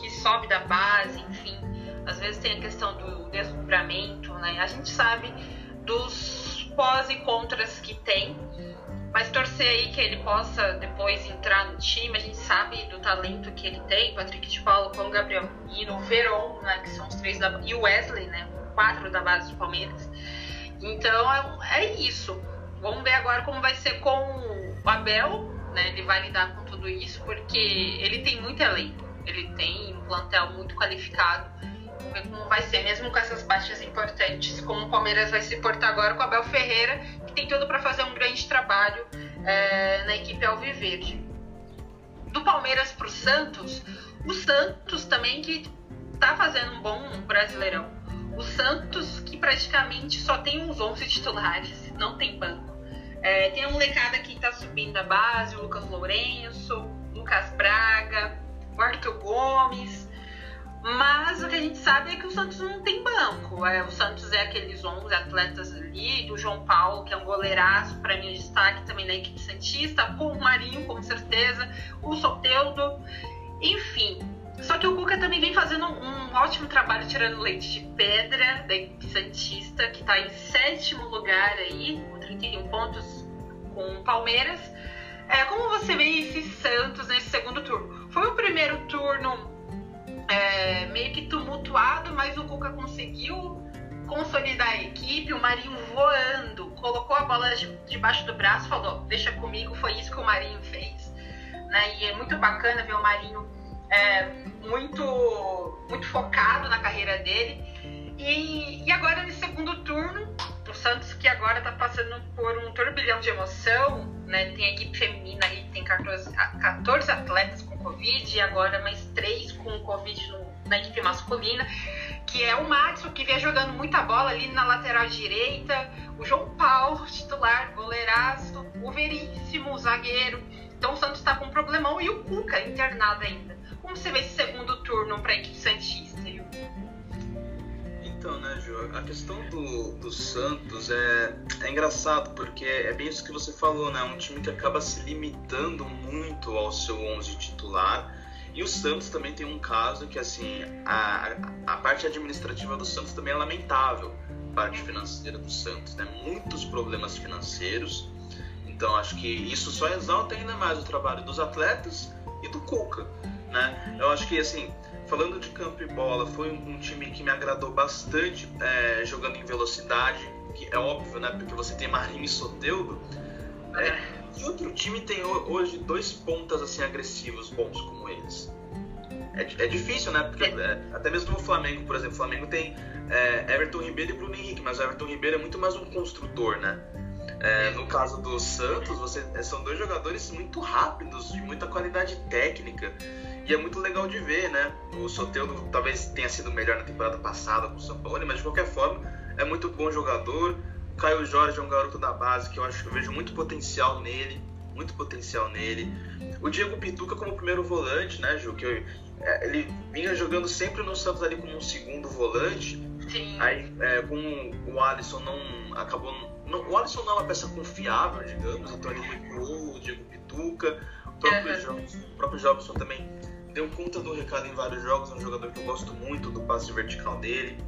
que sobe da base, enfim. Às vezes tem a questão do deslumbramento, né? A gente sabe dos pós e contras que tem, mas torcer aí que ele possa depois entrar no time, a gente sabe do talento que ele tem, Patrick de Paulo com o Gabriel e o Veron, né, que são os três da e o Wesley, né, quatro da base do Palmeiras. Então é, é isso. Vamos ver agora como vai ser com o Abel, né? Ele vai lidar com tudo isso porque ele tem muito elenco, ele tem um plantel muito qualificado. Como vai ser, mesmo com essas baixas importantes, como o Palmeiras vai se portar agora com o Abel Ferreira, tem tudo para fazer um grande trabalho é, na equipe Alviverde. Do Palmeiras para o Santos, o Santos também que está fazendo um bom brasileirão. O Santos que praticamente só tem uns 11 titulares, não tem banco. É, tem a molecada que está subindo a base, o Lucas Lourenço, Lucas Braga, o Arthur Gomes, mas o que a gente sabe é que o Santos não tem banco. É, o Santos é aqueles 11 atletas ali, do João Paulo, que é um goleiraço, para mim, destaque também na equipe Santista, com o Marinho, com certeza, o Soteudo, enfim. Só que o Cuca também vem fazendo um, ótimo trabalho tirando leite de pedra da equipe Santista, que está em sétimo lugar aí, com 31 pontos com o Palmeiras. É, como você vê esse Santos nesse segundo turno? Foi o primeiro turno é, meio que tumultuado, mas o Cuca conseguiu consolidar a equipe, o Marinho voando, colocou a bola debaixo do braço, falou, deixa comigo, foi isso que o Marinho fez. Né? E é muito bacana ver o Marinho é, muito, muito focado na carreira dele. E, e agora, nesse segundo turno, o Santos, que agora está passando por um turbilhão de emoção, né? tem a equipe feminina aí, tem 14, 14 atletas com Covid e agora mais três com Covid no, na equipe masculina, que é o Matson, que vem jogando muita bola ali na lateral direita, o João Paulo, titular, goleiraço, o Veríssimo, o zagueiro. Então o Santos está com um problemão e o Cuca internado ainda. Como você vê esse segundo turno para a equipe Santista? Então, né, Ju, a questão do, do Santos é, é engraçado, porque é bem isso que você falou, né? Um time que acaba se limitando muito ao seu 11 titular. E o Santos também tem um caso que, assim, a, a parte administrativa do Santos também é lamentável, a parte financeira do Santos, né? Muitos problemas financeiros. Então, acho que isso só exalta ainda mais o trabalho dos atletas e do Cuca, né? Eu acho que, assim, Falando de campo e bola, foi um, time que me agradou bastante é, jogando em velocidade, que é óbvio, né? Porque você tem Marinho e Soteudo. É, e outro time tem hoje dois pontas assim agressivos bons como eles. É, é difícil, né? Porque é, até mesmo no Flamengo, por exemplo, o Flamengo tem é, Everton Ribeiro e Bruno Henrique, mas o Everton Ribeiro é muito mais um construtor, né? É, no caso do Santos, você, são dois jogadores muito rápidos, de muita qualidade técnica. E é muito legal de ver, né? O Soteldo talvez tenha sido melhor na temporada passada com o São Paulo, mas de qualquer forma é muito bom jogador. O Caio Jorge é um garoto da base que eu acho que eu vejo muito potencial nele, muito potencial nele. O Diego Pituca como primeiro volante, né, Ju? Que eu, é, ele vinha jogando sempre no Santos ali como um segundo volante. Sim. Aí é, com o Alisson não acabou. Não, o Alisson não é uma peça confiável, digamos, então ele recuou o Diego Pituca. O próprio. Jobson, o próprio Jobson também deu conta do recado em vários jogos, é um jogador que eu gosto muito do passe vertical dele.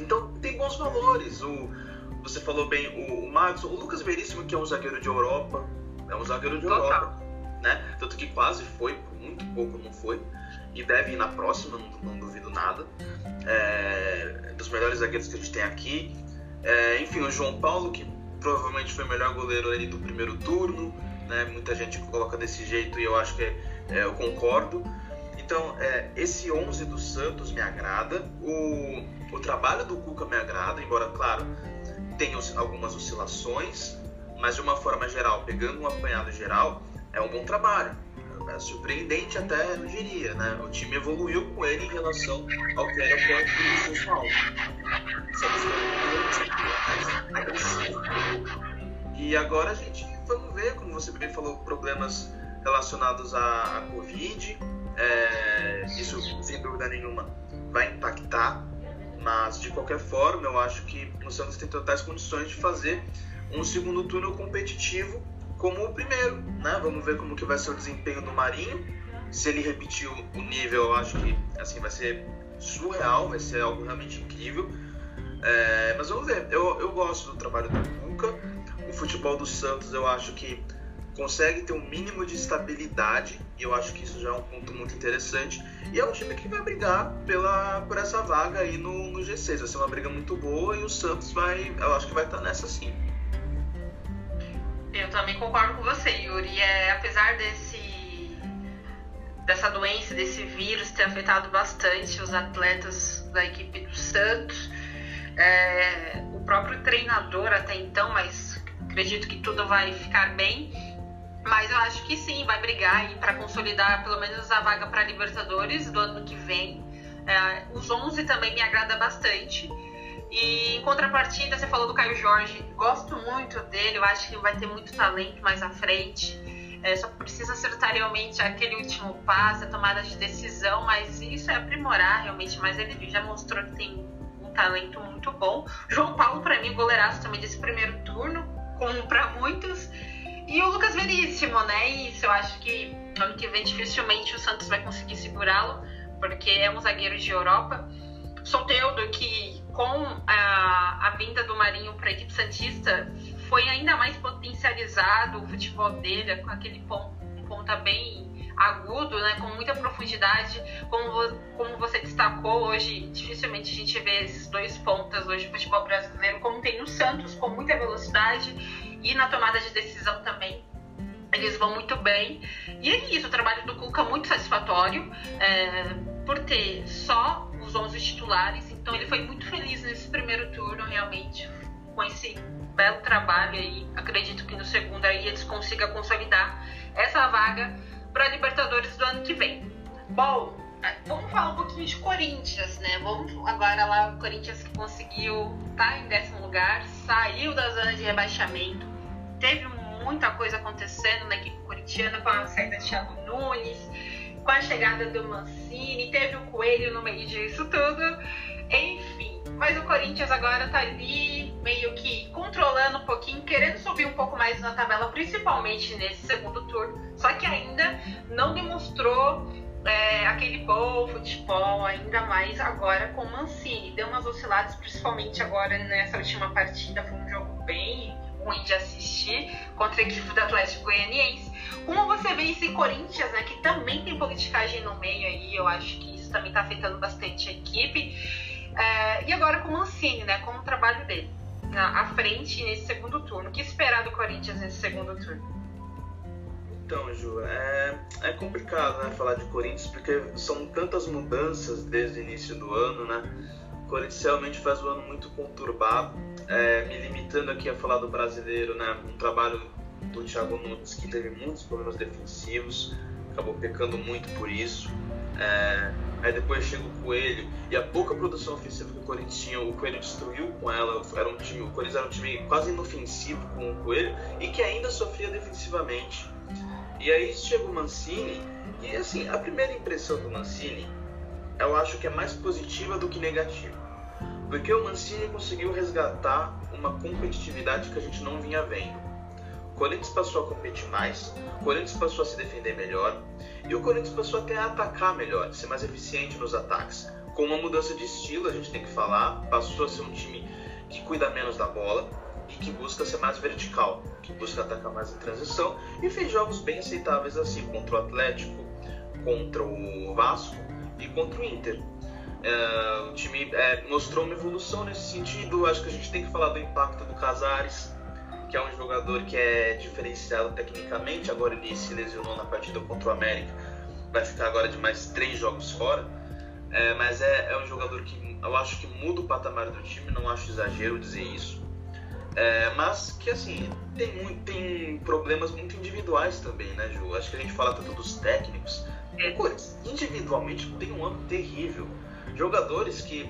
Então tem bons valores. O, você falou bem, o, o Max, o Lucas Veríssimo, que é um zagueiro de Europa, é um zagueiro de Europa, né? Tanto que quase foi, por muito pouco não foi, e deve ir na próxima, não, não duvido nada. É, dos melhores zagueiros que a gente tem aqui. É, enfim, o João Paulo, que provavelmente foi o melhor goleiro ali do primeiro turno, né? Muita gente coloca desse jeito e eu acho que é, eu concordo. Então, é, esse 11 do Santos me agrada, o, o trabalho do Cuca me agrada, embora, claro, tem algumas oscilações, mas de uma forma geral, pegando um apanhado geral, é um bom trabalho. É surpreendente até, eu diria, né? O time evoluiu com ele em relação ao que era o ponto do São Paulo. E agora a gente, vamos ver, como você bem falou, problemas relacionados à, à Covid. É, isso, sem dúvida nenhuma, vai impactar. Mas, de qualquer forma, eu acho que o Santos tem totais condições de fazer um segundo turno competitivo como o primeiro, né? Vamos ver como que vai ser o desempenho do Marinho. Se ele repetir o nível, eu acho que assim vai ser surreal, vai ser algo realmente incrível. É, mas vamos ver. Eu, eu gosto do trabalho do Cuca. O futebol do Santos, eu acho que consegue ter um mínimo de estabilidade. E eu acho que isso já é um ponto muito interessante. E é um time que vai brigar pela, por essa vaga aí no, no G6. Vai ser uma briga muito boa e o Santos vai, eu acho que vai estar nessa sim. Eu também concordo com você, Yuri. É, apesar desse dessa doença, desse vírus ter afetado bastante os atletas da equipe do Santos, é, o próprio treinador até então, mas acredito que tudo vai ficar bem. Mas eu acho que sim, vai brigar para consolidar pelo menos a vaga para Libertadores do ano que vem. É, os 11 também me agrada bastante. E em contrapartida, você falou do Caio Jorge, gosto muito dele, eu acho que vai ter muito talento mais à frente. É, só precisa acertar realmente aquele último passo, a tomada de decisão, mas isso é aprimorar realmente. Mas ele já mostrou que tem um talento muito bom. João Paulo, para mim, goleiraço também desse primeiro turno, como para muitos. E o Lucas Veríssimo, né? Isso, eu acho que ano que vem dificilmente o Santos vai conseguir segurá-lo, porque é um zagueiro de Europa. Soteldo, que com a, a vinda do Marinho para a equipe Santista, foi ainda mais potencializado o futebol dele, com aquele ponto, ponta bem agudo, né, com muita profundidade. Como, como você destacou hoje, dificilmente a gente vê esses dois pontas hoje no futebol brasileiro, como tem no Santos, com muita velocidade e na tomada de decisão também. Eles vão muito bem. E é isso, o trabalho do Cuca muito satisfatório, é, por ter só os 11 titulares então ele foi muito feliz nesse primeiro turno, realmente, com esse belo trabalho aí. Acredito que no segundo aí eles consigam consolidar essa vaga para Libertadores do ano que vem. Bom, vamos falar um pouquinho de Corinthians, né? Vamos agora lá, o Corinthians que conseguiu estar tá em décimo lugar, saiu da zona de rebaixamento, teve muita coisa acontecendo na equipe corintiana com a saída de Thiago Nunes, com a chegada do Mancini, teve o Coelho no meio disso tudo. Enfim, mas o Corinthians agora tá ali meio que controlando um pouquinho, querendo subir um pouco mais na tabela, principalmente nesse segundo turno. Só que ainda não demonstrou é, aquele bom futebol, ainda mais agora com o Mancini. Deu umas osciladas, principalmente agora nessa última partida. Foi um jogo bem ruim de assistir contra a equipe do Atlético Goianiense. Como você vê esse Corinthians, né, que também tem politicagem no meio aí, eu acho que isso também está afetando bastante a equipe. É, e agora com o Mancini, né? Com o trabalho dele na, à frente nesse segundo turno. O que esperar do Corinthians nesse segundo turno? Então, Ju, é, é complicado né, falar de Corinthians porque são tantas mudanças desde o início do ano, né? O Corinthians realmente faz um ano muito conturbado. É, me limitando aqui a falar do brasileiro, né? Um trabalho do Thiago Nunes que teve muitos problemas defensivos, acabou pecando muito por isso. É, Aí depois chega o Coelho e a pouca produção ofensiva que o Corinthians tinha, o Coelho destruiu com ela. Era um time, o Corinthians era um time quase inofensivo com o Coelho e que ainda sofria defensivamente. E aí chega o Mancini e assim, a primeira impressão do Mancini eu acho que é mais positiva do que negativa. Porque o Mancini conseguiu resgatar uma competitividade que a gente não vinha vendo. O Corinthians passou a competir mais, o Corinthians passou a se defender melhor, e o Corinthians passou até a atacar melhor, ser mais eficiente nos ataques. Com uma mudança de estilo, a gente tem que falar, passou a ser um time que cuida menos da bola e que busca ser mais vertical, que busca atacar mais em transição e fez jogos bem aceitáveis assim contra o Atlético, contra o Vasco e contra o Inter. É, o time é, mostrou uma evolução nesse sentido. Acho que a gente tem que falar do impacto do Casares que é um jogador que é diferenciado tecnicamente. Agora ele se lesionou na partida contra o América, vai ficar agora de mais três jogos fora. É, mas é, é, um jogador que eu acho que muda o patamar do time, não acho exagero dizer isso. Mas que assim, tem, muito, tem problemas muito individuais também, né, Ju? Acho que a gente fala tanto dos técnicos. O Corinthians, individualmente, tem um ano terrível. Jogadores que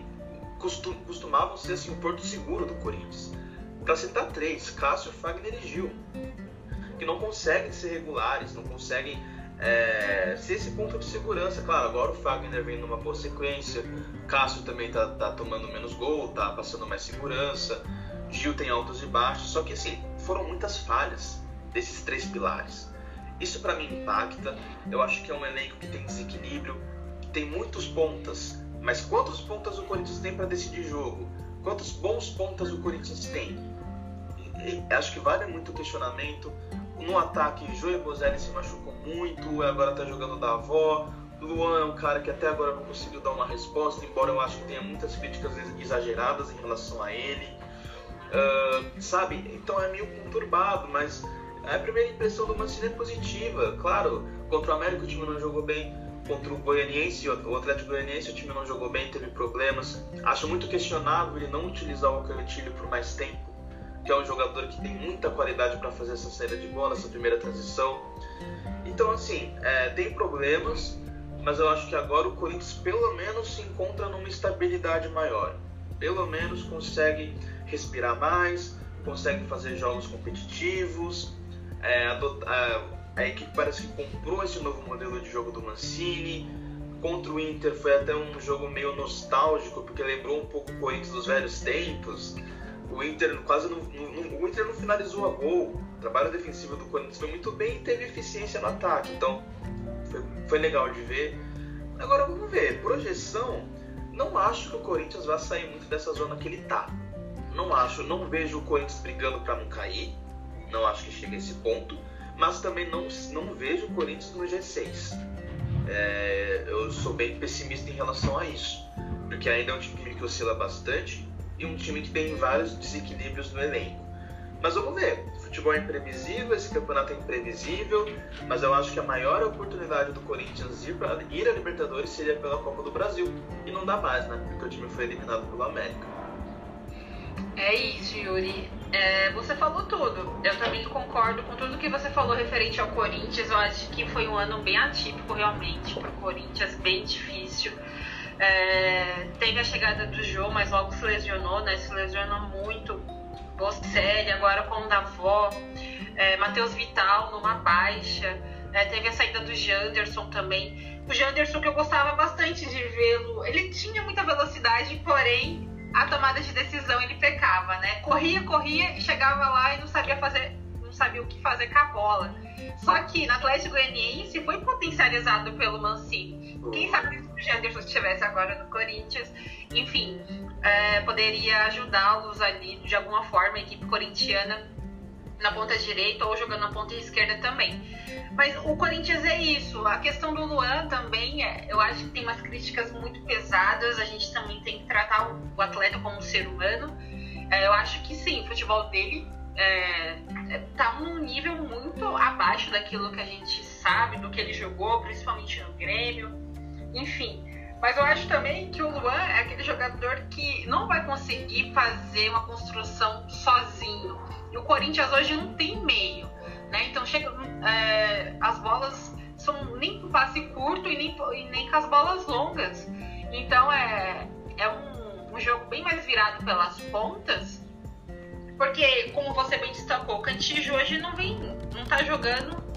costum, costumavam ser assim, o porto seguro do Corinthians. Para citar três, Cássio, Fagner e Gil. Que não conseguem ser regulares, não conseguem é, ser esse ponto de segurança. Claro, agora o Fagner vem numa boa sequência, Cássio também tá, tá tomando menos gol, tá passando mais segurança. Gil tem altos e baixos, só que assim, foram muitas falhas desses três pilares. Isso para mim impacta. Eu acho que é um elenco que tem desequilíbrio, tem muitos pontas, mas quantos pontas o Corinthians tem para decidir jogo? Quantos bons pontas o Corinthians tem? Acho que vale muito o questionamento. No ataque, Joey Bozelli se machucou muito, agora tá jogando da avó. Luan é um cara que até agora não conseguiu dar uma resposta, embora eu acho que tenha muitas críticas exageradas em relação a ele. Uh, sabe? Então é meio conturbado, mas a primeira impressão do Mancini é positiva. Claro, contra o América o time não jogou bem, contra o Goianiense, o Atlético Goianiense o time não jogou bem, teve problemas. Acho muito questionável ele não utilizar o Cantilho por mais tempo, que é um jogador que tem muita qualidade para fazer essa saída de bola, essa primeira transição. Então, assim, é, tem problemas, mas eu acho que agora o Corinthians pelo menos se encontra numa estabilidade maior. Pelo menos consegue respirar mais, consegue fazer jogos competitivos. É, a, a, equipe parece que comprou esse novo modelo de jogo do Mancini. Contra o Inter foi até um jogo meio nostálgico, porque lembrou um pouco o Corinthians dos velhos tempos. O Inter quase não, não, o Inter não finalizou a gol. O trabalho defensivo do Corinthians foi muito bem e teve eficiência no ataque. Então foi, foi legal de ver. Agora vamos ver, projeção. Não acho que o Corinthians vá sair muito dessa zona que ele está não acho, não vejo o Corinthians brigando para não cair. Não acho que chegue a esse ponto. Mas também não, não vejo o Corinthians no G6. É, eu sou bem pessimista em relação a isso. Porque ainda é um time que oscila bastante e um time que tem vários desequilíbrios no elenco. Mas vamos ver. Futebol é imprevisível, esse campeonato é imprevisível, mas eu acho que a maior oportunidade do Corinthians ir, pra, ir à Libertadores seria pela Copa do Brasil. E não dá mais, né? Porque o time foi eliminado pelo América. É isso, Yuri. É, você falou tudo. Eu também concordo com tudo que você falou referente ao Corinthians. Eu acho que foi um ano bem atípico, realmente, para o Corinthians, bem difícil. É, teve a chegada do João, mas logo se lesionou, né? Se lesionou muito. Bocelli, agora com o Davó. É, Matheus Vital numa baixa. É, teve a saída do Janderson também. O Janderson, que eu gostava bastante de vê-lo, ele tinha muita velocidade, porém a tomada de decisão ele pecava, né? Corria, corria e chegava lá e não sabia fazer, não sabia o que fazer com a bola. Só que no Atlético Goianiense foi potencializado pelo Mancini. Quem sabe se o Janderson estivesse agora no Corinthians, enfim, é, poderia ajudá-los ali de alguma forma, a equipe corintiana na ponta direita ou jogando na ponta esquerda também. Mas o Corinthians é isso. A questão do Luan também, é, eu acho que tem umas críticas muito pesadas. A gente também tem que tratar o atleta como um ser humano. É, eu acho que sim, o futebol dele é, é, tá num nível muito abaixo daquilo que a gente sabe, do que ele jogou, principalmente no Grêmio. Enfim. Mas eu acho também que o Luan é aquele jogador que não vai conseguir fazer uma construção sozinho. E o Corinthians hoje não tem meio. Né? Então chega, é, as bolas são nem com passe curto e nem, e nem com as bolas longas. Então é, é um, um jogo bem mais virado pelas pontas. Porque, como você bem destacou, o Cantijo hoje não vem, não tá jogando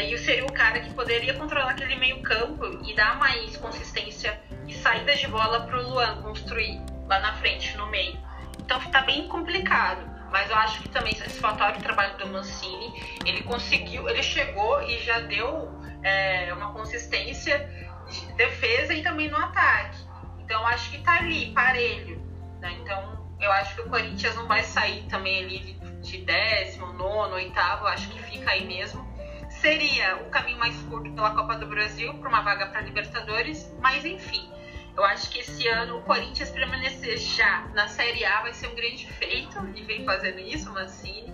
e seria o cara que poderia controlar aquele meio campo e dar mais consistência e saídas de bola para o Luan construir lá na frente, no meio. Então tá bem complicado mas eu acho que também satisfatório o trabalho do Mancini. Ele conseguiu, ele chegou e já deu é, uma consistência de defesa e também no ataque. Então acho que tá ali, parelho. Né? Então eu acho que o Corinthians não vai sair também ali de décimo, nono, oitavo, acho que fica aí mesmo. Seria o caminho mais curto pela Copa do Brasil para uma vaga para Libertadores, mas enfim. Eu acho que esse ano o Corinthians permanecer já na Série A vai ser um grande feito e vem fazendo isso, Mancini.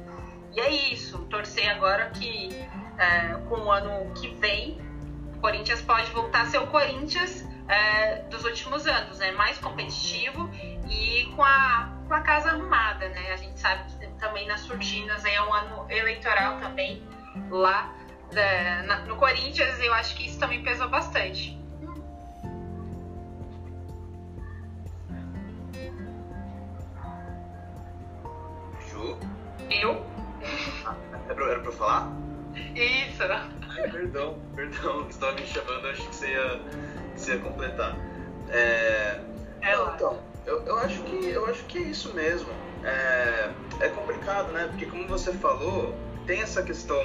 E é isso, torcer agora que é, com o ano que vem o Corinthians pode voltar a ser o Corinthians é, dos últimos anos, né? Mais competitivo e com a, com a casa arrumada, né? A gente sabe que também nas surginas é um ano eleitoral também lá é, na, no Corinthians, eu acho que isso também pesou bastante. Ju? Eu? Era pra, era pra eu falar? Isso. Perdão, perdão. Você estava me chamando, eu achei que você ia, você ia completar. É... É Não, lá. então, eu, eu, acho que, eu acho que é isso mesmo. É, é complicado, né? Porque como você falou, tem essa questão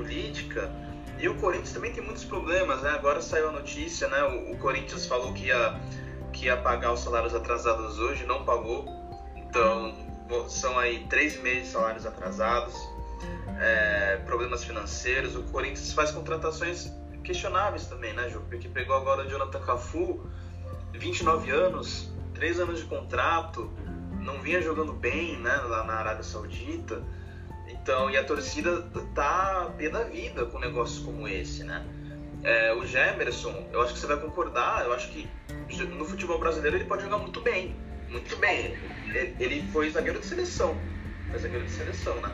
política e o Corinthians também tem muitos problemas, né? Agora saiu a notícia, né? O, o Corinthians falou que ia, que ia pagar os salários atrasados hoje, não pagou. Então, são aí três meses de salários atrasados, é, problemas financeiros. O Corinthians faz contratações questionáveis também, né, Ju? Porque pegou agora o Jonathan Cafu, 29 anos, 3 anos de contrato, não vinha jogando bem, né, lá na Arábia Saudita. Então, e a torcida tá pé da vida com negócios como esse, né? É, o Gemerson, eu acho que você vai concordar, eu acho que no futebol brasileiro ele pode jogar muito bem, muito bem. Ele, foi zagueiro de seleção, foi zagueiro de seleção, né?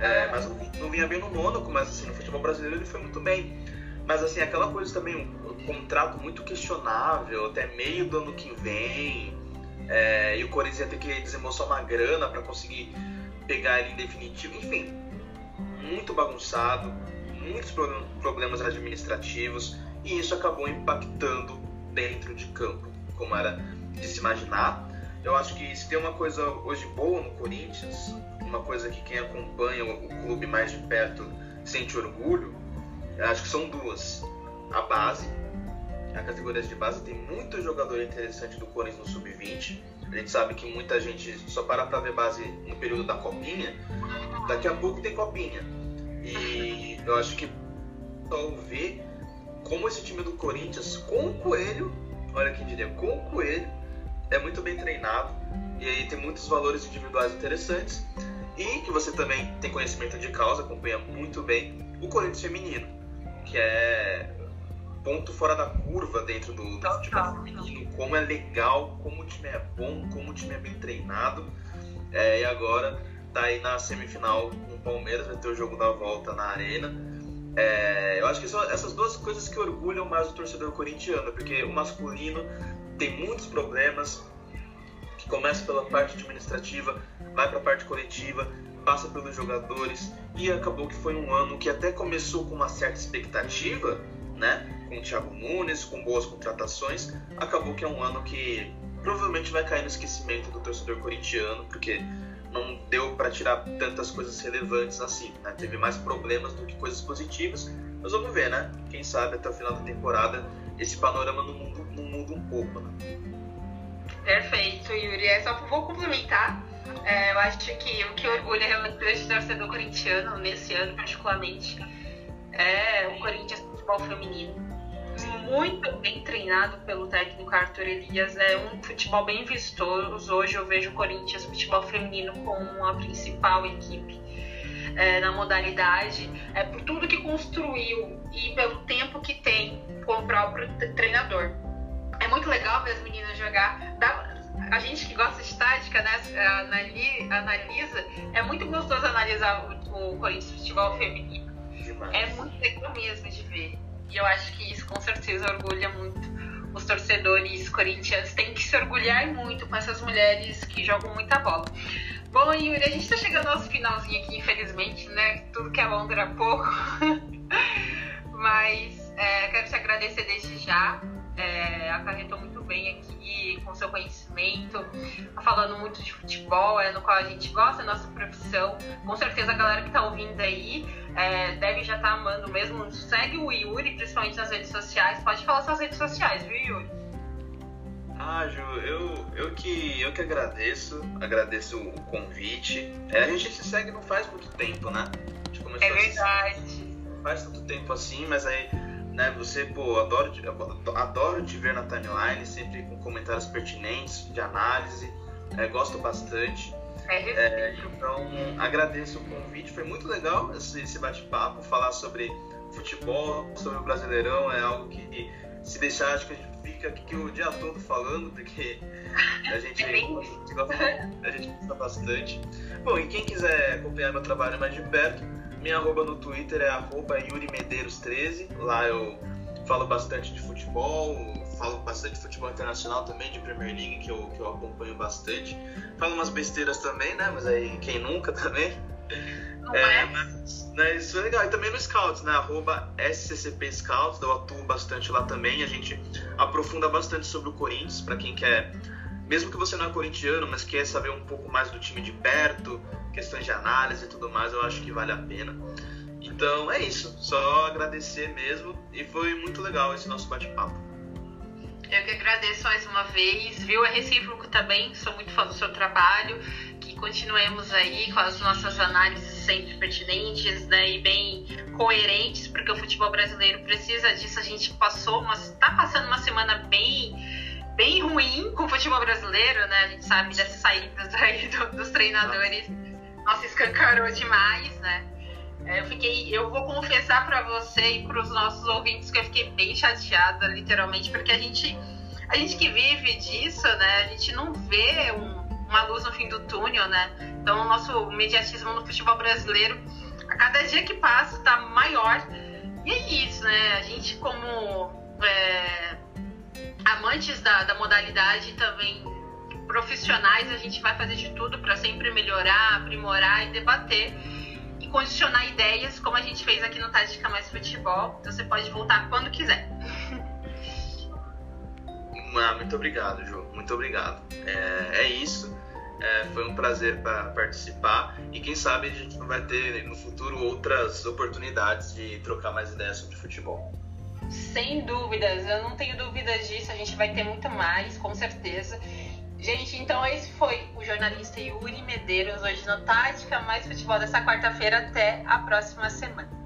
É, mas não, não vinha bem no Mônaco, mas assim, no futebol brasileiro ele foi muito bem. Mas assim, aquela coisa também, um, um contrato muito questionável, até meio do ano que vem. É, e o Corinthians ia ter que desembolsar uma grana para conseguir pegar ele em definitivo. Enfim, muito bagunçado, muitos pro- problemas administrativos. E isso acabou impactando dentro de campo, como era de se imaginar. Eu acho que se tem uma coisa hoje boa no Corinthians, uma coisa que quem acompanha o, clube mais de perto sente orgulho, acho que são duas. A base, a categoria de base tem muito jogador interessante do Corinthians no sub-20. A gente sabe que muita gente só para pra ver base no período da copinha. Daqui a pouco tem copinha. E eu acho que só ver como esse time do Corinthians, com o Coelho, olha quem diria, com o Coelho, é muito bem treinado. E aí tem muitos valores individuais interessantes. E que você também tem conhecimento de causa, acompanha muito bem o Corinthians feminino, que é ponto fora da curva dentro do, do futebol feminino, como é legal, como o time é bom, como o time é bem treinado. É, e agora tá aí na semifinal com o Palmeiras, vai ter o jogo da volta na arena. É, eu acho que são essas duas coisas que orgulham mais o torcedor corintiano, porque o masculino tem muitos problemas, que começa pela parte administrativa, vai para a parte coletiva, passa pelos jogadores e acabou que foi um ano que até começou com uma certa expectativa, né? Com o Thiago Nunes, com boas contratações, acabou que é um ano que provavelmente vai cair no esquecimento do torcedor corintiano, porque não deu para tirar tantas coisas relevantes assim, né? Teve mais problemas do que coisas positivas. Mas vamos ver, né? Quem sabe até o final da temporada esse panorama não muda, não muda um pouco, né? Perfeito, Yuri. É só vou complementar. É, eu acho que o que orgulha realmente o torcedor corintiano, nesse ano particularmente, é o Corinthians futebol feminino. Muito bem treinado pelo técnico Arthur Elias, é um futebol bem vistoso. Hoje eu vejo o Corinthians futebol feminino como a principal equipe é, na modalidade, é por tudo que construiu e pelo tempo que tem com o próprio treinador. É muito legal ver as meninas jogar. Dá- a gente que gosta de tática, né, anali- analisa, é muito gostoso analisar o, o Corinthians futebol feminino. Demais. É muito legal mesmo de ver. E eu acho que isso com certeza orgulha muito os torcedores corintianos. Tem que se orgulhar muito com essas mulheres que jogam muita bola. Bom, Yuri, a gente tá chegando ao finalzinho aqui, infelizmente, né? Tudo que é bom dura pouco. Mas é, quero te agradecer desde já. É, acarretou muito bem aqui com seu conhecimento, falando muito de futebol, é no qual a gente gosta, é nossa profissão. Com certeza a galera que tá ouvindo aí é, deve já estar amando mesmo. Segue o Yuri, principalmente nas redes sociais. Pode falar suas redes sociais, viu, Yuri? Ah, Ju, eu, eu, que, eu que agradeço, agradeço o convite. É, a gente se segue não faz muito tempo, né? A gente começou É a verdade. não faz tanto tempo assim, mas aí, né, você, pô, adoro, te- adoro te ver na timeline, sempre com comentários pertinentes, de análise, é, gosto bastante. É É, então, agradeço o convite, foi muito legal esse, esse bate-papo, falar sobre futebol, sobre o Brasileirão, é algo que Se deixar, acho que a gente fica aqui o dia todo falando, porque a gente, É a gente, gosta, a gente gosta bastante. Bom, e quem quiser acompanhar meu trabalho mais de perto, minha arroba no Twitter é arroba Yuri Medeiros 13. Lá eu falo bastante de futebol, falo bastante de futebol internacional também, de Premier League, que eu, que eu acompanho bastante. Falo umas besteiras também, né? Mas aí quem nunca também. Não É, é? mas né, isso é legal. E também no Scouts, né? Arroba SCCP Scouts, eu atuo bastante lá também. A gente aprofunda bastante sobre o Corinthians, para quem quer, mesmo que você não é corintiano, mas quer saber um pouco mais do time de perto, questões de análise e tudo mais, eu acho que vale a pena. Então é isso, só agradecer mesmo. E foi muito legal esse nosso bate-papo. Eu que agradeço mais uma vez, viu? É recíproco também, sou muito fã do seu trabalho, que continuemos aí com as nossas análises sempre pertinentes né, e bem coerentes, porque o futebol brasileiro precisa disso. A gente passou, mas está passando uma semana bem, bem ruim com o futebol brasileiro, né? A gente sabe dessas saídas aí do- dos treinadores. Nossa, escancarou demais, né? É, Eu fiquei, eu vou confessar pra você e para os nossos ouvintes que eu fiquei bem chateada, literalmente, porque a gente, a gente que vive disso, né? A gente não vê um- uma luz no fim do túnel, né? Então, o nosso mediatismo no futebol brasileiro, a cada dia que passa, tá maior. E é isso, né? A gente, como é, amantes da, da modalidade, também profissionais, a gente vai fazer de tudo para sempre melhorar, aprimorar e debater e condicionar ideias, como a gente fez aqui no Tática Mais Futebol. Então você pode voltar quando quiser. Ah, muito obrigado, Ju. Muito obrigado. É, é isso. É, foi um prazer para participar e quem sabe a gente não vai ter no futuro outras oportunidades de trocar mais ideias sobre futebol. Sem dúvidas, eu não tenho dúvidas disso, a gente vai ter muito mais, com certeza. Gente, então esse foi o jornalista Yuri Medeiros, hoje no Tática Mais Futebol dessa quarta-feira. Até a próxima semana.